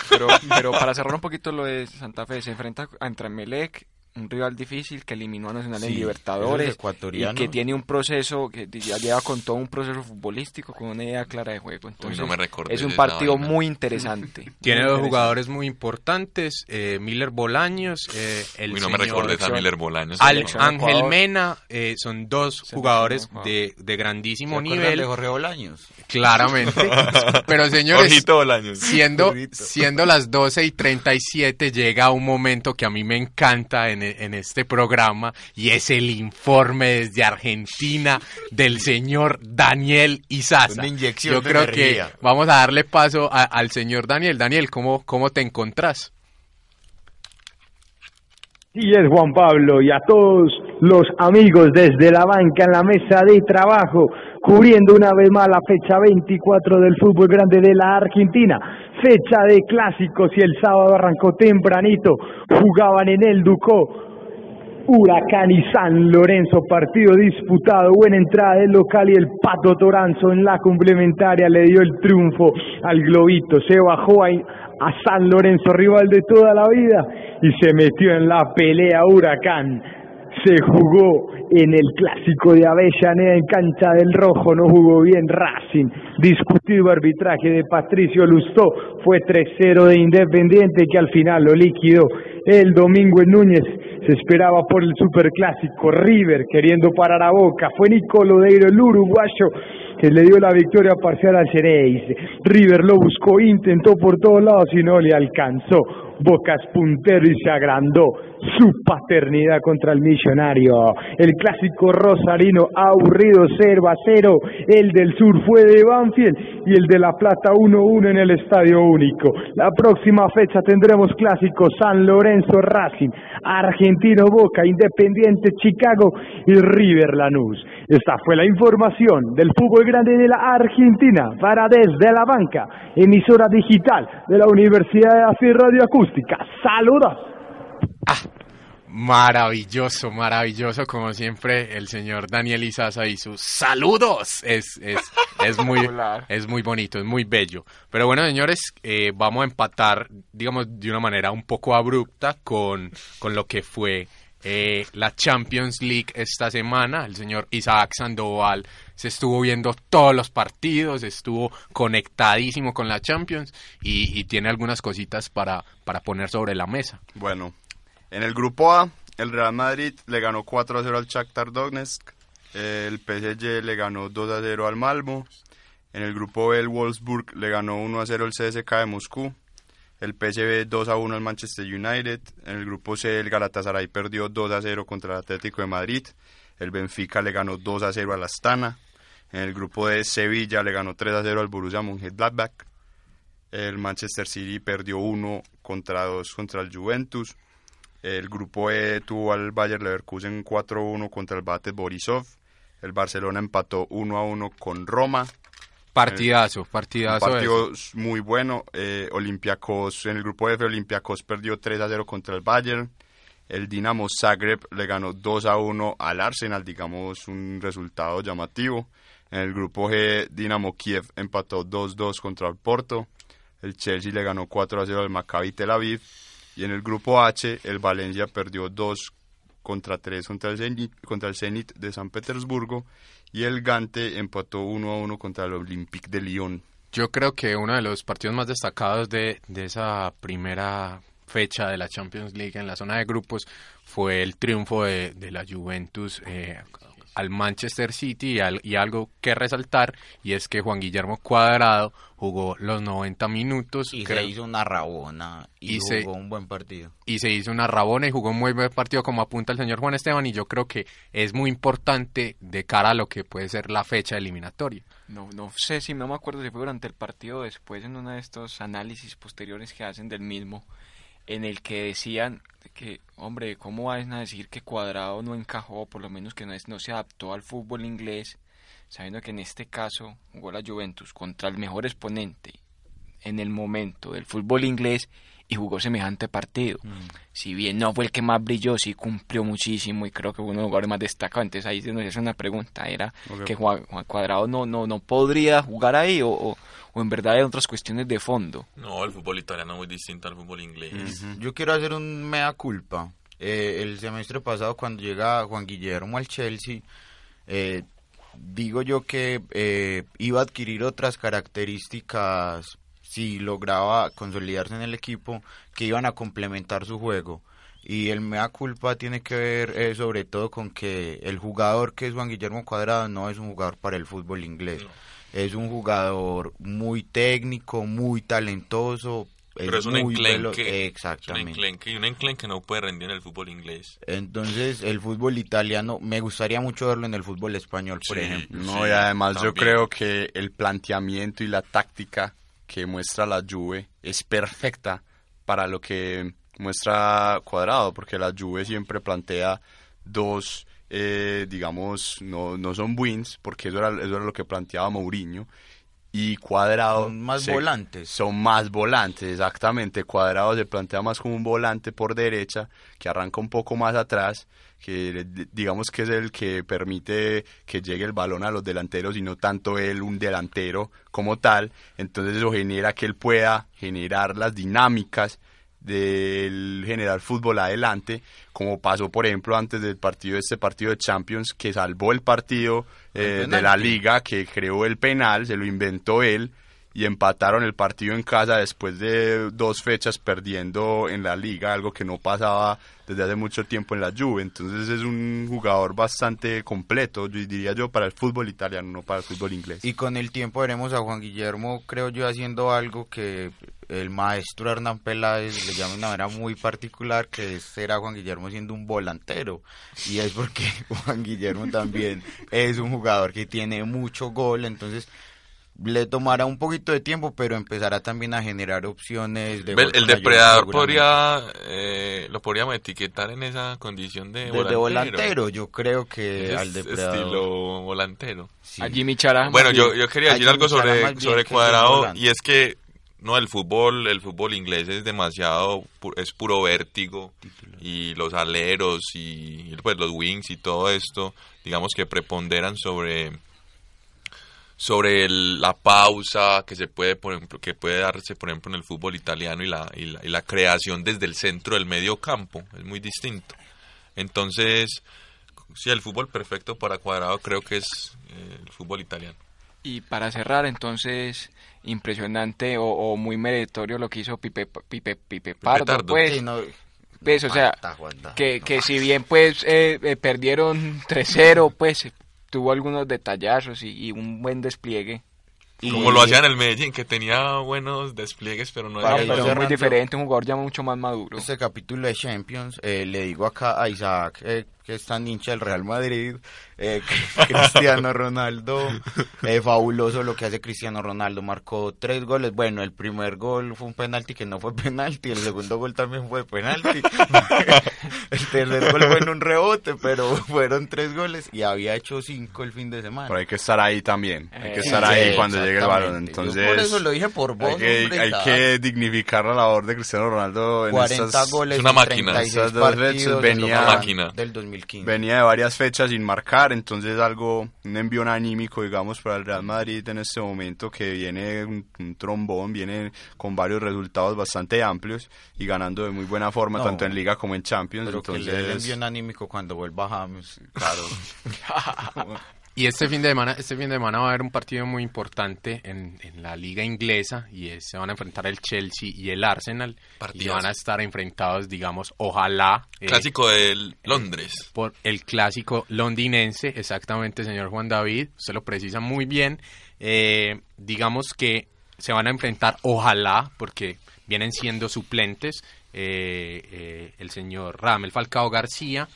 Pero, pero para cerrar un poquito lo de Santa Fe, se enfrenta a Emelec, un rival difícil que eliminó a Nacional Sí, en Libertadores y que tiene un proceso, que ya lleva con todo un proceso futbolístico, con una idea clara de juego. Entonces, no me recordé es un partido muy interesante. Tiene Muy dos interesante. jugadores muy importantes, eh, Miller Bolaños, eh, el Uy, no me señor esa selección- Miller Bolaños. Al Ángel. Mena, eh, son dos jugadores de, de grandísimo ¿Se acuerdan nivel, de Jorge Bolaños? claramente. Pero señores, Bolaños. siendo, siendo las 12 y 37 llega un momento que a mí me encanta en, en este programa y es el informe desde Argentina del señor Daniel Izaza. Una inyección Yo de creo energía. que vamos a darle paso a- al señor Daniel. Daniel, ¿cómo, cómo te encontrás? Y es Juan Pablo y a todos los amigos desde la banca en la mesa de trabajo, cubriendo una vez más la fecha 24 del fútbol grande de la Argentina, fecha de clásicos y el sábado arrancó tempranito, jugaban en el Ducó, Huracán y San Lorenzo, partido disputado, buena entrada del local y el Pato Toranzo en la complementaria le dio el triunfo al Globito, se bajó a, a San Lorenzo, rival de toda la vida, y se metió en la pelea Huracán. Se jugó en el clásico de Avellaneda en cancha del Rojo, no jugó bien Racing. Discutido arbitraje de Patricio Lustó, fue 3-0 de Independiente que al final lo liquidó el domingo en Núñez. Se esperaba por el superclásico River queriendo parar a Boca. Fue Nicolo Deiro, el uruguayo, que le dio la victoria parcial al Cereis. River lo buscó, intentó por todos lados y no le alcanzó. Boca es puntero y se agrandó su paternidad contra el millonario. El clásico rosarino aburrido 0 a 0. El del sur fue de Y el de La Plata 1-1 en el Estadio Único. La próxima fecha tendremos clásicos San Lorenzo Racing, Argentino Boca, Independiente Chicago y River Lanús. Esta fue la información del fútbol grande de la Argentina para desde la banca, emisora digital de la Universidad de Así Radio Acústica. Saludos. Maravilloso, maravilloso, como siempre, el señor Daniel Izaza y sus saludos. Es, es, es, muy, es muy bonito, es muy bello. Pero bueno, señores, eh, vamos a empatar, digamos, de una manera un poco abrupta con, con lo que fue eh, la Champions League esta semana. El señor Isaac Sandoval se estuvo viendo todos los partidos, estuvo conectadísimo con la Champions y, y tiene algunas cositas para, para poner sobre la mesa. Bueno, en el grupo A, el Real Madrid le ganó 4 a 0 al Shakhtar Donetsk, el PSG le ganó 2 a 0 al Malmo, En el grupo B, el Wolfsburg le ganó 1 a 0 el CSK de Moscú. El PSV 2 a 1 al Manchester United. En el grupo C, el Galatasaray perdió 2 a 0 contra el Atlético de Madrid. El Benfica le ganó 2 a 0 al Astana. En el grupo D, Sevilla le ganó 3 a 0 al Borussia Mönchengladbach. El Manchester City perdió 1 contra 2 contra el Juventus. El grupo E tuvo al Bayer Leverkusen 4-1 contra el Bate Borisov. El Barcelona empató 1-1 con Roma. Partidazo, partidazo. Un partido ese. muy bueno. Eh, Olympiacos, en el grupo F, Olympiacos perdió 3 a 0 contra el Bayern. El Dinamo Zagreb le ganó 2 a 1 al Arsenal, digamos un resultado llamativo. En el grupo G, Dinamo Kiev empató 2-2 contra el Porto. El Chelsea le ganó 4 a 0 al Maccabi Tel Aviv. Y en el grupo H, el Valencia perdió 2 contra 3 contra el Zenit, contra el Zenit de San Petersburgo. Y el Gante empató 1 a 1 contra el Olympique de Lyon. Yo creo que uno de los partidos más destacados de, de esa primera fecha de la Champions League en la zona de grupos fue el triunfo de, de la Juventus eh, al Manchester City y, al- y algo que resaltar y es que Juan Guillermo Cuadrado jugó los 90 minutos Y creo- se hizo una rabona y, Y se- jugó un buen partido. y se hizo una rabona y jugó un muy buen partido como apunta el señor Juan Esteban y yo creo que es muy importante de cara a lo que puede ser la fecha eliminatoria. No, no sé si no me acuerdo si fue durante el partido o después en uno de estos análisis posteriores que hacen del mismo, en el que decían que, hombre, ¿cómo van a decir que Cuadrado no encajó, por lo menos que no, es- no se adaptó al fútbol inglés, sabiendo que en este caso jugó la Juventus contra el mejor exponente en el momento del fútbol inglés y jugó semejante partido. Si bien no fue el que más brilló, sí cumplió muchísimo y creo que fue uno de los jugadores más destacados. Entonces ahí se nos hace una pregunta, era que Juan, Juan Cuadrado no, no, no podría jugar ahí o, o, o en verdad hay otras cuestiones de fondo. No, el fútbol italiano es muy distinto al fútbol inglés. Yo quiero hacer un mea culpa. Eh, el semestre pasado, cuando llega Juan Guillermo al Chelsea, eh, digo yo que eh, iba a adquirir otras características si lograba consolidarse en el equipo que iban a complementar su juego. Y el mea culpa tiene que ver eh, sobre todo con que el jugador que es Juan Guillermo Cuadrado no es un jugador para el fútbol inglés. Es un jugador muy técnico, muy talentoso. Pero es un muy velo- enclenque. Es un Exactamente. enclenque y un enclenque no puede rendir en el fútbol inglés. Entonces, el fútbol italiano, me gustaría mucho verlo en el fútbol español, por Sí. ejemplo. No, y además yo creo que el planteamiento y la táctica que muestra la Juve es perfecta para lo que muestra Cuadrado, porque la Juve siempre plantea dos, eh, digamos, no, no son wins, porque eso era, eso era lo que planteaba Mourinho, y Cuadrado... Son más se- volantes. Son más volantes, exactamente. Cuadrado se plantea más como un volante por derecha, que arranca un poco más atrás, que digamos que es el que permite que llegue el balón a los delanteros y no tanto él un delantero como tal. Entonces eso genera que él pueda generar las dinámicas del generar fútbol adelante, como pasó por ejemplo antes del partido, este partido de Champions, que salvó el partido eh, de la liga, que creó el penal, se lo inventó él, y empataron el partido en casa después de dos fechas perdiendo en la liga, algo que no pasaba desde hace mucho tiempo en la Juve. Entonces es un jugador bastante completo, diría yo, para el fútbol italiano, no para el fútbol inglés. Y con el tiempo veremos a Juan Guillermo, creo yo, haciendo algo que el maestro Hernán Peláez le llama de una manera muy particular, que es ser a Juan Guillermo siendo un volantero. Y es porque Juan Guillermo también es un jugador que tiene mucho gol, entonces le tomará un poquito de tiempo, pero empezará también a generar opciones de el depredador podría, eh, lo podríamos etiquetar en esa condición de, De- de volantero. volantero, yo creo que al depredador. estilo volantero. Sí. A Jimmy. Bueno, yo, yo quería decir algo sobre, sobre Cuadrado y es que no el fútbol, el fútbol inglés es demasiado, pu- es puro vértigo y los aleros y pues los wings y todo esto, digamos que preponderan sobre sobre el- la pausa que se puede por ejemplo que puede darse por ejemplo en el fútbol italiano y la, y la, y la creación desde el centro del medio campo es muy distinto entonces sí el fútbol perfecto para cuadrado creo que es eh, el fútbol italiano Y para cerrar, entonces, impresionante o, o muy meritorio lo que hizo Pipe, Pipe, Pipe Pardo, Tardo. pues. Sí, no, Pues, o sea, que, no. que si bien pues eh, eh, perdieron 3-0, pues tuvo algunos detallazos y, y un buen despliegue. Como lo hacía en el Medellín, que tenía buenos despliegues, pero no era pero muy diferente, un jugador ya mucho más maduro. Este capítulo de Champions, eh, le digo acá a Isaac, eh, que es tan hincha del Real Madrid, eh, Cristiano Ronaldo, eh, fabuloso lo que hace Cristiano Ronaldo, marcó tres goles, bueno, el primer gol fue un penalti que no fue penalti, el segundo gol también fue penalti, el tercer gol fue en un rebote, pero fueron tres goles y había hecho cinco el fin de semana. Pero hay que estar ahí también. Hay que Sí, estar ahí sí, cuando llegue el balón. Yo Entonces, por eso lo dije por vos, hay que, hombre, hay que dignificar la labor de Cristiano Ronaldo en 40 estas, goles es una máquina. 36 Estas dos partidos venía- Máquina. del 2015. venía de varias fechas sin marcar, entonces algo, un envío anímico, digamos, para el Real Madrid en este momento que viene un, un trombón, viene con varios resultados bastante amplios y ganando de muy buena forma, No. tanto en Liga como en Champions. Pero que le den entonces, envío anímico cuando vuelva James, claro. Y este fin de semana, este fin de semana va a haber un partido muy importante en, en la liga inglesa y es- se van a enfrentar el Chelsea y el Arsenal y van a estar enfrentados, digamos, ojalá eh, Clásico de Londres. por el clásico londinense, exactamente, señor Juan David, usted lo precisa muy bien. Eh, digamos que se van a enfrentar, ojalá, porque vienen siendo suplentes, eh, eh, el señor Ramel Falcao García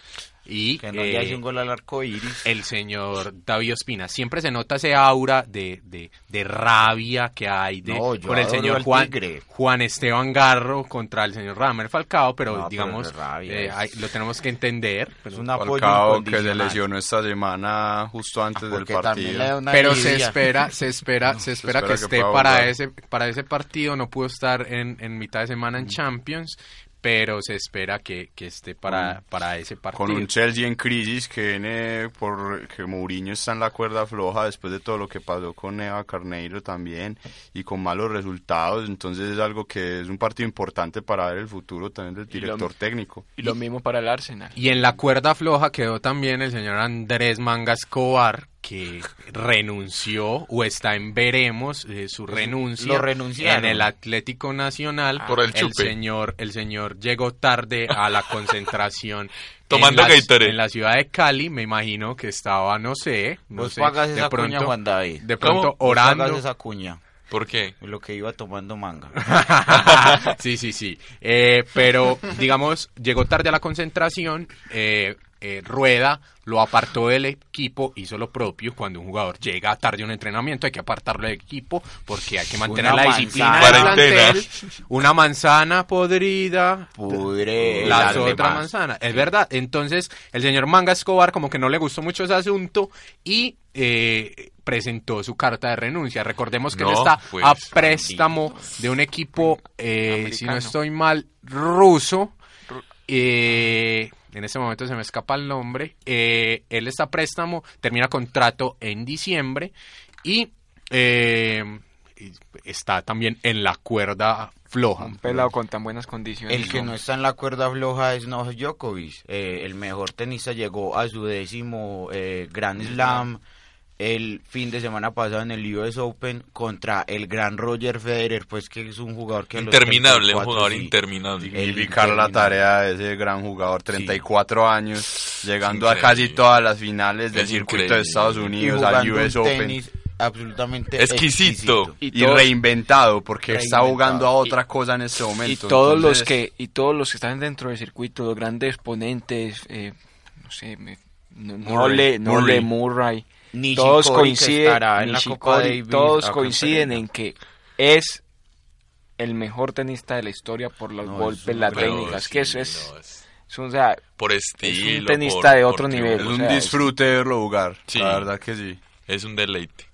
y Que no le hace un gol al arco iris. el señor David Ospina. Siempre se nota ese aura de, de, de rabia que hay de, No, por el señor Juan. Juan Esteban Garro contra el señor Ramer Falcao, pero No, digamos, rabia, eh, hay- lo tenemos que entender. pero- Es un apoyo Falcao que se lesionó esta semana justo antes del Porque también le da partido. pero se espera, se espera, se espera que espera que esté para jugar. ese, para ese partido. No pudo estar en, en mitad de semana en Mm. Champions, pero se espera que, que esté para, para ese partido. Con un Chelsea en crisis que viene por que Mourinho está en la cuerda floja después de todo lo que pasó con Eva Carneiro también y con malos resultados, entonces es algo que es un partido importante para ver el futuro también del Y lo- director técnico. Y lo mismo para el Arsenal. Y en la cuerda floja quedó también el señor Andrés Manga Escobar, que renunció o está en veremos eh, su renuncia lo renunciaron. en el Atlético Nacional. Por el chupe. señor, el señor llegó tarde a la concentración. Tomando en la, en la ciudad de Cali, me imagino que estaba, no sé, no Vos sé, pagas de esa cuña, pronto, Juan David. de pronto ¿Cómo? Vos orando. pagas esa cuña. ¿Por qué? Lo que iba tomando manga. sí, sí, sí. Eh, pero, digamos, llegó tarde a la concentración. eh, eh, Rueda lo apartó del equipo, hizo lo propio. Cuando un jugador llega tarde a un entrenamiento, hay que apartarlo del equipo porque hay que mantener Una la disciplina del plantel. Una manzana podrida. Pudre La las otra manzana, es verdad. Entonces, el señor Manga Escobar como que no le gustó mucho ese asunto y eh, presentó su carta de renuncia. Recordemos que él está pues, a préstamo de un equipo, eh, si no estoy mal, ruso. Eh, en este momento se me escapa el nombre. Eh, él está a préstamo, termina contrato en diciembre y eh, está también en la cuerda floja. Un pelado con tan buenas condiciones. El que no está en la cuerda floja es Novak Djokovic. Eh, el mejor tenista llegó a su décimo eh, Grand Slam el fin de semana pasado en el US Open contra el gran Roger Federer, pues que es un jugador que a los Interminable, un 34, jugador sí. interminable. Dignificar la tarea de ese gran jugador, 34 años, llegando a casi todas las finales del Es circuito increíble. de Estados Y Unidos, al US un Open. tenis absolutamente Exquisito. Y, Y todos- reinventado, porque está Reinventado. jugando a otra cosa en este momento. y todos los entonces- que y todos los que están dentro del circuito los grandes ponentes eh, no sé me- no, no Murray. le no Murray. le Murray Nishikori, todos coinciden en la Copa Davis todos coinciden en que es el mejor tenista de la historia por los No, es golpes un- las técnicas sí, que eso es, no, es es un- o sea, por estilo. tenista por- de otro nivel. Es triunfo. o un sea, disfrute verlo jugar, Sí. la verdad que sí. Es un deleite.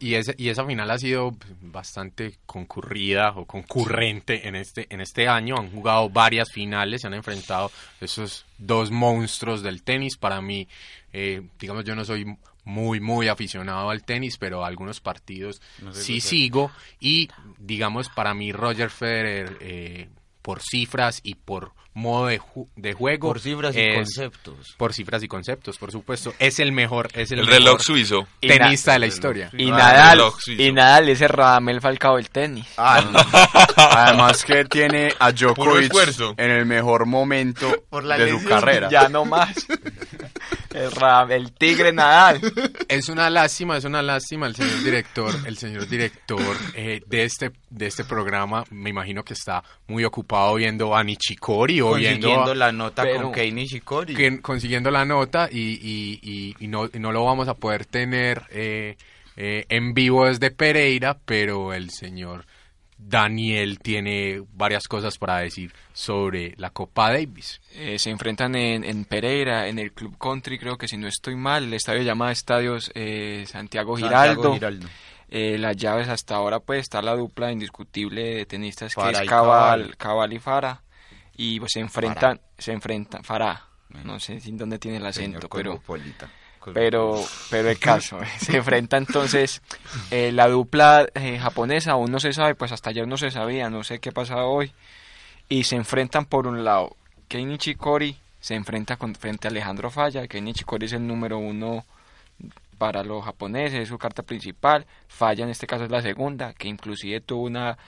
Y, ese, y esa final ha sido bastante concurrida o concurrente en este, en este año. Han jugado varias finales, se han enfrentado esos dos monstruos del tenis. Para mí, eh, digamos, yo no soy muy, muy aficionado al tenis, pero algunos partidos No sé sí sigo. Y, digamos, para mí, Roger Federer, eh, por cifras y por modo de, ju- de juego. Por cifras y conceptos. Por cifras y conceptos, por supuesto. Es el mejor, es el, El mejor reloj suizo. Tenista de la historia. y Ah, Nadal y Nadal es el Radamel Falcao del tenis Ah, Además que tiene a Djokovic en el mejor momento Por la de su carrera. ya no más El, Ram- el tigre Nadal. Es una lástima, es una lástima el señor director, el señor director eh, de este de este programa, me imagino que está muy ocupado viendo a Nichikori o viendo Consiguiendo a- la nota pero- con Kei Nishikori. que- consiguiendo la nota y, y- y- y no, y no lo vamos a poder tener eh, eh, en vivo desde Pereira, pero el señor Daniel tiene varias cosas para decir sobre la Copa Davis. Eh, se enfrentan en, en Pereira, en el Club Country, creo que si no estoy mal, el estadio llama Estadios eh, Santiago Giraldo. Santiago Giraldo. Eh, las llaves hasta ahora pues está la dupla indiscutible de tenistas que Farah es Cabal, Cabal. Cabal y Fara y pues se enfrentan, se enfrentan Farah, no sé dónde tiene el acento, Señor pero. Pero pero el caso se enfrenta entonces eh, la dupla eh, japonesa aún no se sabe pues hasta ayer no se sabía no sé qué pasa hoy y se enfrentan por un lado Kei Nishikori se enfrenta con frente a Alejandro Falla Kei Nishikori es el número uno para los japoneses es su carta principal Falla en este caso es la segunda que inclusive tuvo una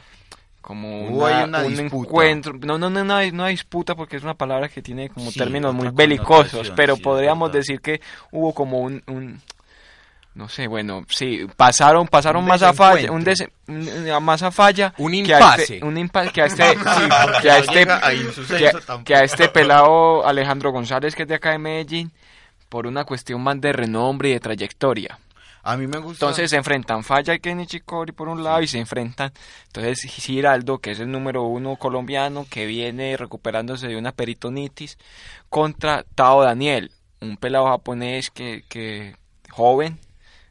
como Hubo una- ahí una un disputa. encuentro no no no una, una disputa porque es una palabra que tiene como Sí, términos muy belicosos pero sí, podríamos decir que hubo como un, un no sé, bueno, sí, pasaron pasaron Un más a falla, un, des- un- más a falla Un que a impasse. este- un impasse que a este Sí, que a no este a que, tampoco. que a este pelado Alejandro González que es de acá de Medellín por una cuestión más de renombre y de trayectoria. A mí me gusta. Entonces se enfrentan Falla y Kenny Chicori por un lado y se enfrentan entonces Giraldo, que es el número uno colombiano que viene recuperándose de una peritonitis, contra Tao Daniel, un pelado japonés que, que joven,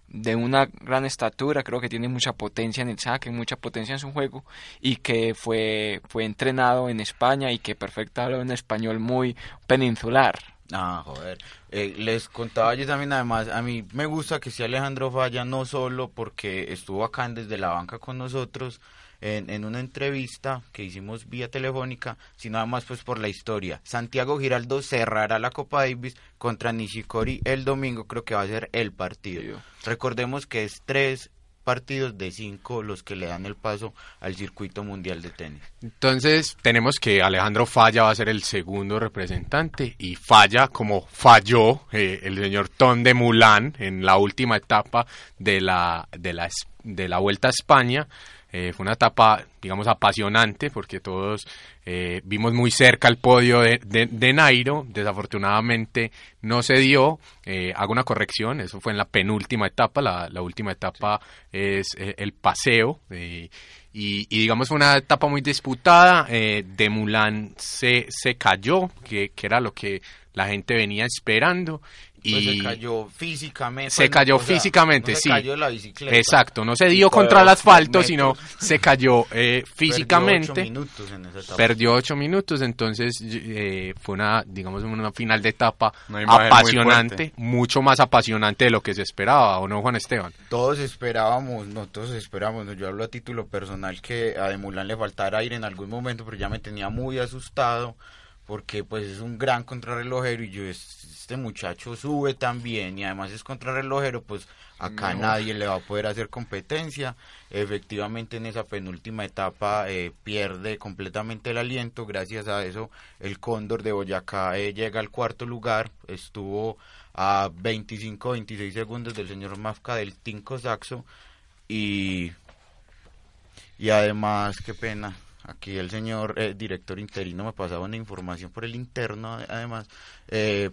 de una gran estatura, creo que tiene mucha potencia en el saque, mucha potencia en su juego y que fue, fue entrenado en España y que perfecta habla un español muy peninsular. Ah, joder. Eh, les contaba yo también, además, a mí me gusta que sea Alejandro Falla, no solo porque estuvo acá desde la banca con nosotros en, en una entrevista que hicimos vía telefónica, sino además pues por la historia. Santiago Giraldo cerrará la Copa Davis contra Nishikori el domingo, creo que va a ser el partido. Recordemos que es tres partidos de cinco los que le dan el paso al circuito mundial de tenis. Entonces tenemos que Alejandro Falla va a ser el segundo representante y Falla como falló eh, el señor Ton de Mulán en la última etapa de la, de la, de la Vuelta a España. Eh, fue una etapa, digamos, apasionante porque todos eh, vimos muy cerca el podio de, de- de Nairo. Desafortunadamente no se dio. Eh, hago una corrección, eso fue en la penúltima etapa. La, última etapa es eh, el paseo. eh, y, digamos fue una etapa muy disputada. De Mulan se, se cayó, que, que era lo que la gente venía esperando. Pues y se cayó físicamente. se pues, cayó o sea, físicamente, no se sí. cayó de la bicicleta. Exacto, no se dio contra el asfalto, sino se cayó eh, Perdió físicamente. ocho minutos en esa etapa. Perdió ocho minutos, entonces eh, fue una, digamos, una final de etapa apasionante, mucho más apasionante de lo que se esperaba, ¿o no, Juan Esteban? Todos esperábamos, no todos esperábamos, no, yo hablo a título personal que a De Mulán le faltara aire en algún momento, pero ya me tenía muy asustado porque pues es un gran contrarrelojero y yo es- este muchacho sube también y además es contrarrelojero, pues acá No. nadie le va a poder hacer competencia. Efectivamente en esa penúltima etapa eh, pierde completamente el aliento, gracias a eso el Cóndor de Boyacá eh, llega al cuarto lugar, estuvo a 25-26 segundos del señor Mafka del Tinko Saxo y, y además, qué pena, aquí el señor eh, director interino me pasaba una información por el interno, además, eh,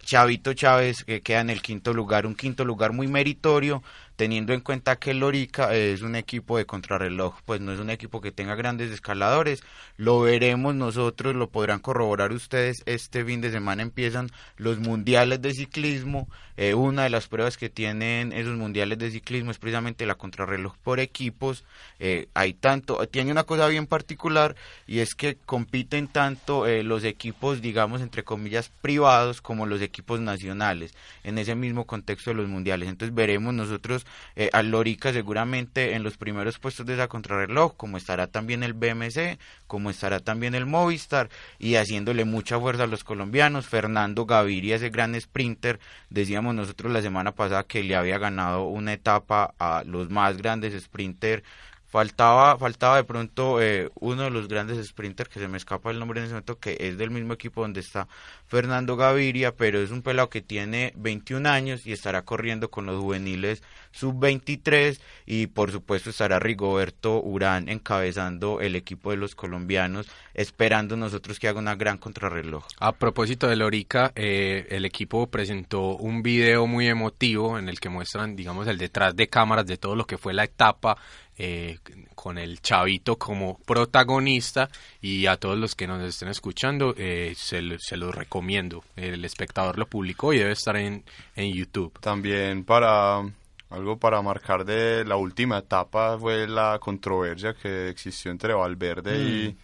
Chavito Chávez que queda en el quinto lugar, un quinto lugar muy meritorio, teniendo en cuenta que Lorica es un equipo de contrarreloj, pues no es un equipo que tenga grandes escaladores, lo veremos nosotros, lo podrán corroborar ustedes, este fin de semana empiezan los mundiales de ciclismo, eh, una de las pruebas que tienen esos mundiales de ciclismo es precisamente la contrarreloj por equipos, eh, hay tanto, tiene una cosa bien particular y es que compiten tanto eh, los equipos, digamos, entre comillas, privados como los equipos nacionales en ese mismo contexto de los mundiales. Entonces veremos nosotros eh, al Lorica seguramente en los primeros puestos de esa contrarreloj, como estará también el BMC, como estará también el Movistar y haciéndole mucha fuerza a los colombianos. Fernando Gaviria, ese gran sprinter, decíamos nosotros la semana pasada que le había ganado una etapa a los más grandes sprinter Faltaba, faltaba de pronto eh, uno de los grandes sprinters que se me escapa el nombre en ese momento, que es del mismo equipo donde está Fernando Gaviria, pero es un pelado que tiene 21 años y estará corriendo con los juveniles sub-23 y por supuesto estará Rigoberto Urán encabezando el equipo de los colombianos, esperando nosotros que haga una gran contrarreloj. A propósito de Lorica, eh, el equipo presentó un video muy emotivo en el que muestran, digamos, el detrás de cámaras de todo lo que fue la etapa eh, con el chavito como protagonista y a todos los que nos estén escuchando eh, se, se los recomiendo. El espectador lo publicó y debe estar en, en YouTube. También para algo para marcar de la última etapa fue la controversia que existió entre Valverde y,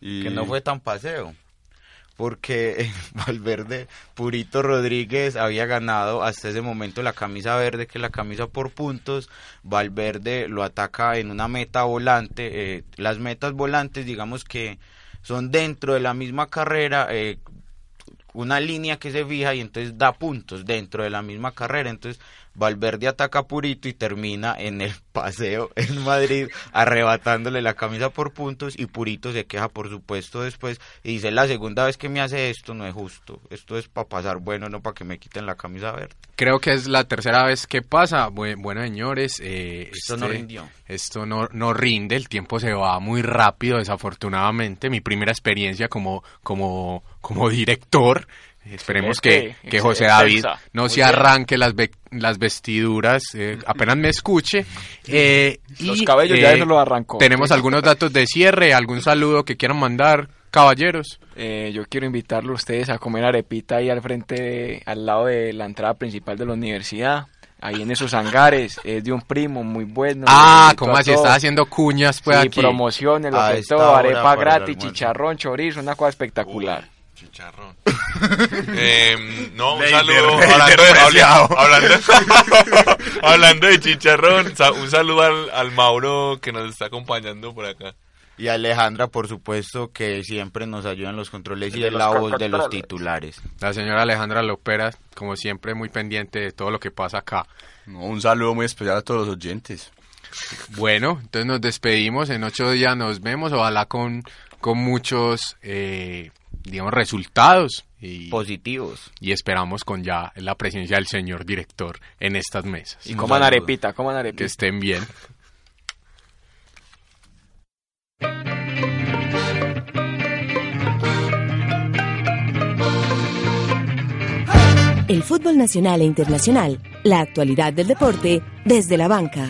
y... Que no fue tan paseo porque Valverde, Purito Rodríguez había ganado hasta ese momento la camisa verde, que es la camisa por puntos. Valverde lo ataca en una meta volante. Eh, las metas volantes, digamos que son dentro de la misma carrera, eh, una línea que se fija y entonces da puntos dentro de la misma carrera. Entonces Valverde ataca a Purito y termina en el paseo en Madrid arrebatándole la camisa por puntos y Purito se queja por supuesto después y dice la segunda vez que me hace esto no es justo, esto es para pasar bueno, no para que me quiten la camisa verde. Creo que es la tercera vez que pasa. Bueno, señores, eh, esto no este- rindió. Esto no, no rinde, el tiempo se va muy rápido, desafortunadamente. Mi primera experiencia como, como, como director. Esperemos que, que José. David no Muy se bien. arranque las, ve- las vestiduras, eh, apenas me escuche. Eh, Los y, cabellos ya eh, eso lo arrancó. Tenemos algunos datos de cierre, algún saludo que quieran mandar, caballeros. Eh, yo quiero invitarlos a ustedes a comer arepita ahí al frente, al lado de la entrada principal de la universidad. Ahí en esos hangares, es de un primo muy bueno. Ah, los invito ¿cómo a así? Estás haciendo cuñas, pues, Sí, aquí. promociones, lo A que todo, arepa gratis, chicharrón, chorizo, una cosa espectacular. Chicharrón. Eh, no, un saludo. Hablando de, hablando, hablando de chicharrón, un saludo al, al Mauro que nos está acompañando por acá. Y Alejandra, por supuesto, que siempre nos ayuda en los controles y De la voz de los titulares. La señora Alejandra Lopera, como siempre, muy pendiente de todo lo que pasa acá. No, un saludo muy especial a todos los oyentes. Bueno, entonces nos despedimos. En ocho días nos vemos. Ojalá con, con muchos, eh, digamos, resultados. Y, Positivos. y esperamos con ya la presencia del señor director en estas mesas. Y coman arepita, coman Que arepita. estén bien. El fútbol nacional e internacional, la actualidad del deporte desde la banca.